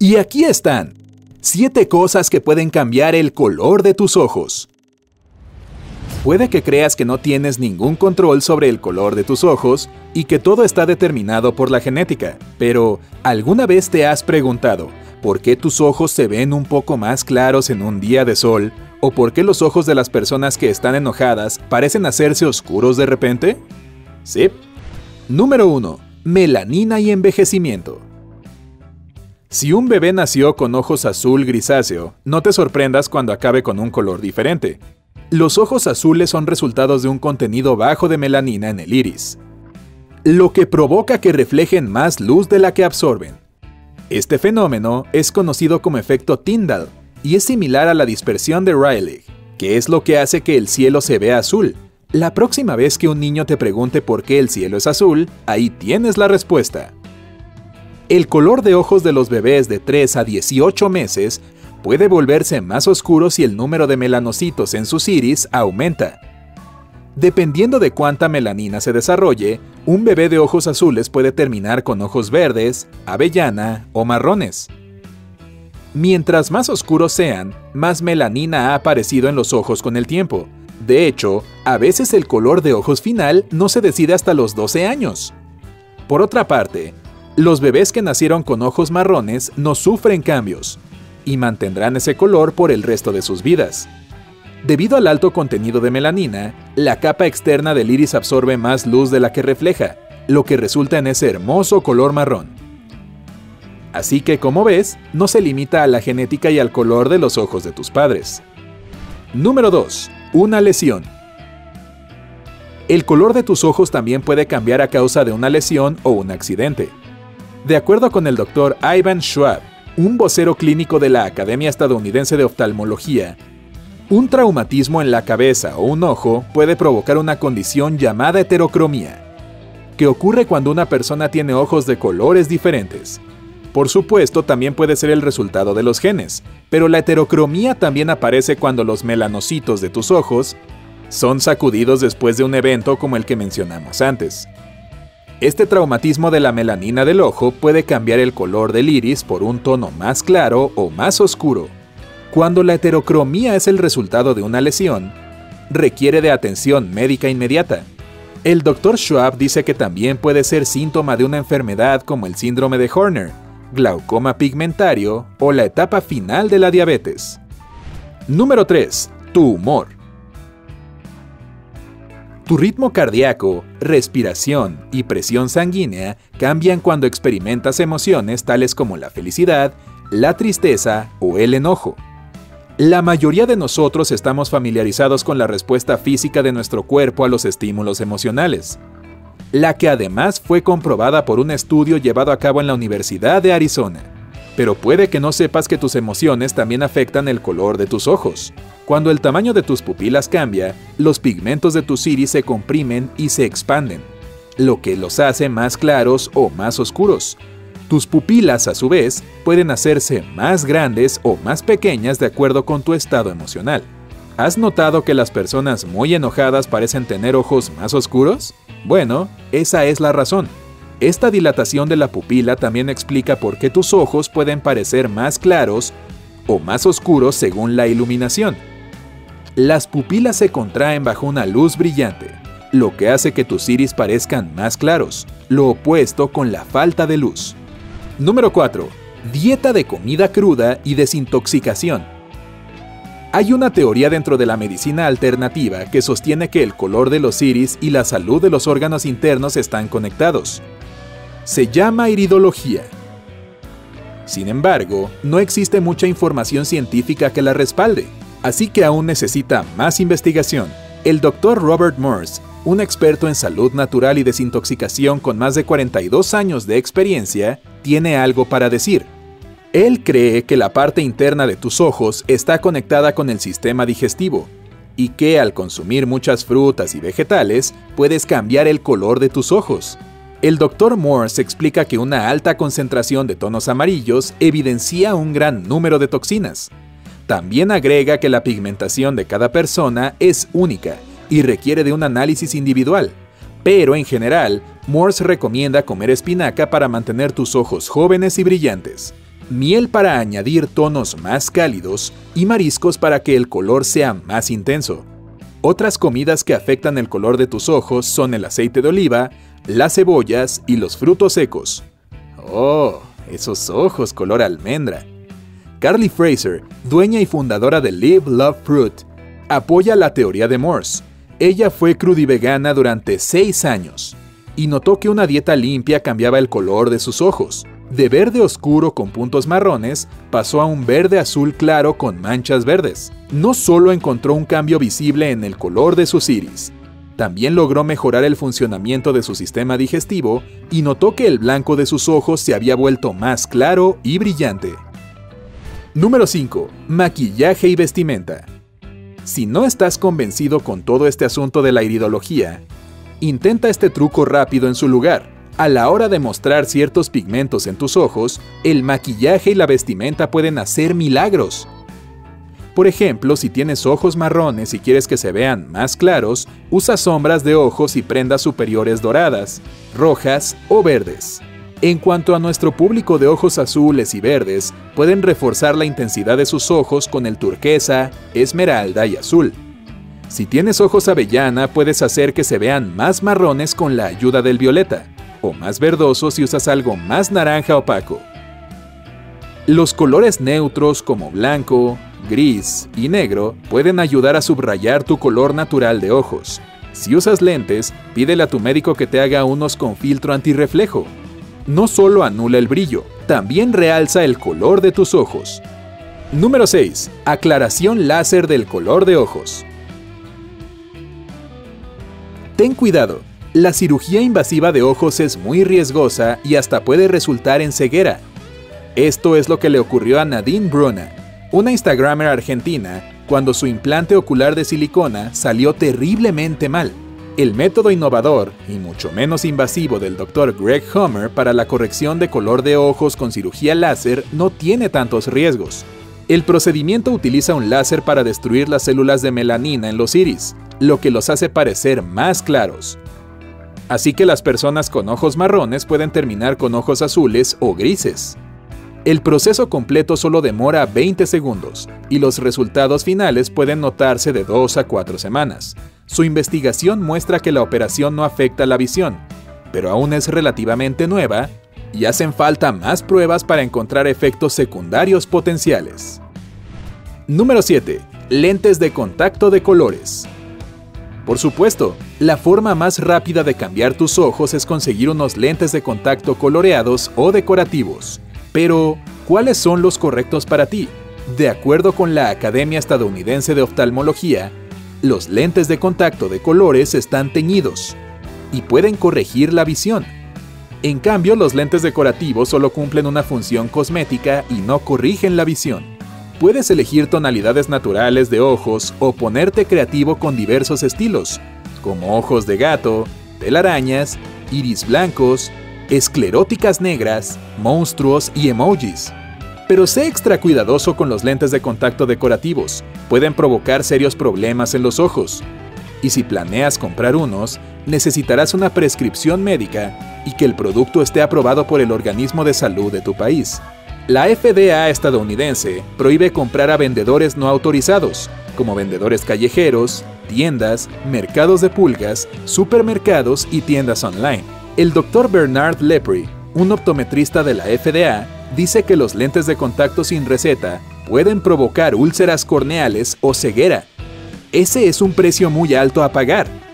Y aquí están. 7 cosas que pueden cambiar el color de tus ojos. Puede que creas que no tienes ningún control sobre el color de tus ojos y que todo está determinado por la genética, pero ¿alguna vez te has preguntado por qué tus ojos se ven un poco más claros en un día de sol o por qué los ojos de las personas que están enojadas parecen hacerse oscuros de repente? Sí. Número 1. Melanina y envejecimiento. Si un bebé nació con ojos azul grisáceo, no te sorprendas cuando acabe con un color diferente. Los ojos azules son resultados de un contenido bajo de melanina en el iris, lo que provoca que reflejen más luz de la que absorben. Este fenómeno es conocido como efecto Tyndall y es similar a la dispersión de Rayleigh, que es lo que hace que el cielo se vea azul. La próxima vez que un niño te pregunte por qué el cielo es azul, ahí tienes la respuesta. El color de ojos de los bebés de 3 a 18 meses puede volverse más oscuro si el número de melanocitos en sus iris aumenta. Dependiendo de cuánta melanina se desarrolle, un bebé de ojos azules puede terminar con ojos verdes, avellana o marrones. Mientras más oscuros sean, más melanina ha aparecido en los ojos con el tiempo. De hecho, a veces el color de ojos final no se decide hasta los 12 años. Por otra parte, los bebés que nacieron con ojos marrones no sufren cambios, y mantendrán ese color por el resto de sus vidas. Debido al alto contenido de melanina, la capa externa del iris absorbe más luz de la que refleja, lo que resulta en ese hermoso color marrón. Así que, como ves, no se limita a la genética y al color de los ojos de tus padres. Número 2. Una lesión. El color de tus ojos también puede cambiar a causa de una lesión o un accidente. De acuerdo con el doctor Ivan Schwab, un vocero clínico de la Academia Estadounidense de Oftalmología, un traumatismo en la cabeza o un ojo puede provocar una condición llamada heterocromía, que ocurre cuando una persona tiene ojos de colores diferentes. Por supuesto, también puede ser el resultado de los genes, pero la heterocromía también aparece cuando los melanocitos de tus ojos son sacudidos después de un evento como el que mencionamos antes. Este traumatismo de la melanina del ojo puede cambiar el color del iris por un tono más claro o más oscuro. Cuando la heterocromía es el resultado de una lesión, requiere de atención médica inmediata. El Dr. Schwab dice que también puede ser síntoma de una enfermedad como el síndrome de Horner, glaucoma pigmentario o la etapa final de la diabetes. Número 3. Tu humor. Tu ritmo cardíaco, respiración y presión sanguínea cambian cuando experimentas emociones tales como la felicidad, la tristeza o el enojo. La mayoría de nosotros estamos familiarizados con la respuesta física de nuestro cuerpo a los estímulos emocionales, la que además fue comprobada por un estudio llevado a cabo en la Universidad de Arizona. Pero puede que no sepas que tus emociones también afectan el color de tus ojos. Cuando el tamaño de tus pupilas cambia, los pigmentos de tus iris se comprimen y se expanden, lo que los hace más claros o más oscuros. Tus pupilas, a su vez, pueden hacerse más grandes o más pequeñas de acuerdo con tu estado emocional. ¿Has notado que las personas muy enojadas parecen tener ojos más oscuros? Bueno, esa es la razón. Esta dilatación de la pupila también explica por qué tus ojos pueden parecer más claros o más oscuros según la iluminación. Las pupilas se contraen bajo una luz brillante, lo que hace que tus iris parezcan más claros, lo opuesto con la falta de luz. Número 4. Dieta de comida cruda y desintoxicación. Hay una teoría dentro de la medicina alternativa que sostiene que el color de los iris y la salud de los órganos internos están conectados. Se llama iridología. Sin embargo, no existe mucha información científica que la respalde así que aún necesita más investigación. El Dr. Robert Morse, un experto en salud natural y desintoxicación con más de 42 años de experiencia, tiene algo para decir. Él cree que la parte interna de tus ojos está conectada con el sistema digestivo y que al consumir muchas frutas y vegetales puedes cambiar el color de tus ojos. El Dr. Morse explica que una alta concentración de tonos amarillos evidencia un gran número de toxinas, también agrega que la pigmentación de cada persona es única y requiere de un análisis individual. Pero en general, Morse recomienda comer espinaca para mantener tus ojos jóvenes y brillantes. miel para añadir tonos más cálidos y mariscos para que el color sea más intenso. Otras comidas que afectan el color de tus ojos son el aceite de oliva, las cebollas y los frutos secos. Oh, esos ojos color almendra. Carly Fraser, dueña y fundadora de Live Love Fruit, apoya la teoría de Morse. Ella fue crudivegana durante seis años y notó que una dieta limpia cambiaba el color de sus ojos. De verde oscuro con puntos marrones pasó a un verde azul claro con manchas verdes. No solo encontró un cambio visible en el color de sus iris, también logró mejorar el funcionamiento de su sistema digestivo y notó que el blanco de sus ojos se había vuelto más claro y brillante. Número 5. Maquillaje y vestimenta. Si no estás convencido con todo este asunto de la iridología, intenta este truco rápido en su lugar. A la hora de mostrar ciertos pigmentos en tus ojos, el maquillaje y la vestimenta pueden hacer milagros. Por ejemplo, si tienes ojos marrones y quieres que se vean más claros, usa sombras de ojos y prendas superiores doradas, rojas o verdes. En cuanto a nuestro público de ojos azules y verdes, pueden reforzar la intensidad de sus ojos con el turquesa, esmeralda y azul. Si tienes ojos avellana, puedes hacer que se vean más marrones con la ayuda del violeta, o más verdosos si usas algo más naranja opaco. Los colores neutros como blanco, gris y negro pueden ayudar a subrayar tu color natural de ojos. Si usas lentes, pídele a tu médico que te haga unos con filtro antirreflejo no solo anula el brillo, también realza el color de tus ojos. Número 6. Aclaración láser del color de ojos. Ten cuidado, la cirugía invasiva de ojos es muy riesgosa y hasta puede resultar en ceguera. Esto es lo que le ocurrió a Nadine Bruna, una Instagramer argentina, cuando su implante ocular de silicona salió terriblemente mal. El método innovador y mucho menos invasivo del Dr. Greg Homer para la corrección de color de ojos con cirugía láser no tiene tantos riesgos. El procedimiento utiliza un láser para destruir las células de melanina en los iris, lo que los hace parecer más claros. Así que las personas con ojos marrones pueden terminar con ojos azules o grises. El proceso completo solo demora 20 segundos y los resultados finales pueden notarse de 2 a 4 semanas. Su investigación muestra que la operación no afecta la visión, pero aún es relativamente nueva y hacen falta más pruebas para encontrar efectos secundarios potenciales. Número 7. Lentes de contacto de colores. Por supuesto, la forma más rápida de cambiar tus ojos es conseguir unos lentes de contacto coloreados o decorativos. Pero, ¿cuáles son los correctos para ti? De acuerdo con la Academia Estadounidense de Oftalmología, los lentes de contacto de colores están teñidos y pueden corregir la visión. En cambio, los lentes decorativos solo cumplen una función cosmética y no corrigen la visión. Puedes elegir tonalidades naturales de ojos o ponerte creativo con diversos estilos, como ojos de gato, telarañas, iris blancos, escleróticas negras, monstruos y emojis. Pero sé extra cuidadoso con los lentes de contacto decorativos, pueden provocar serios problemas en los ojos. Y si planeas comprar unos, necesitarás una prescripción médica y que el producto esté aprobado por el organismo de salud de tu país. La FDA estadounidense prohíbe comprar a vendedores no autorizados, como vendedores callejeros, tiendas, mercados de pulgas, supermercados y tiendas online. El Dr. Bernard Lepre, un optometrista de la FDA, dice que los lentes de contacto sin receta pueden provocar úlceras corneales o ceguera. Ese es un precio muy alto a pagar.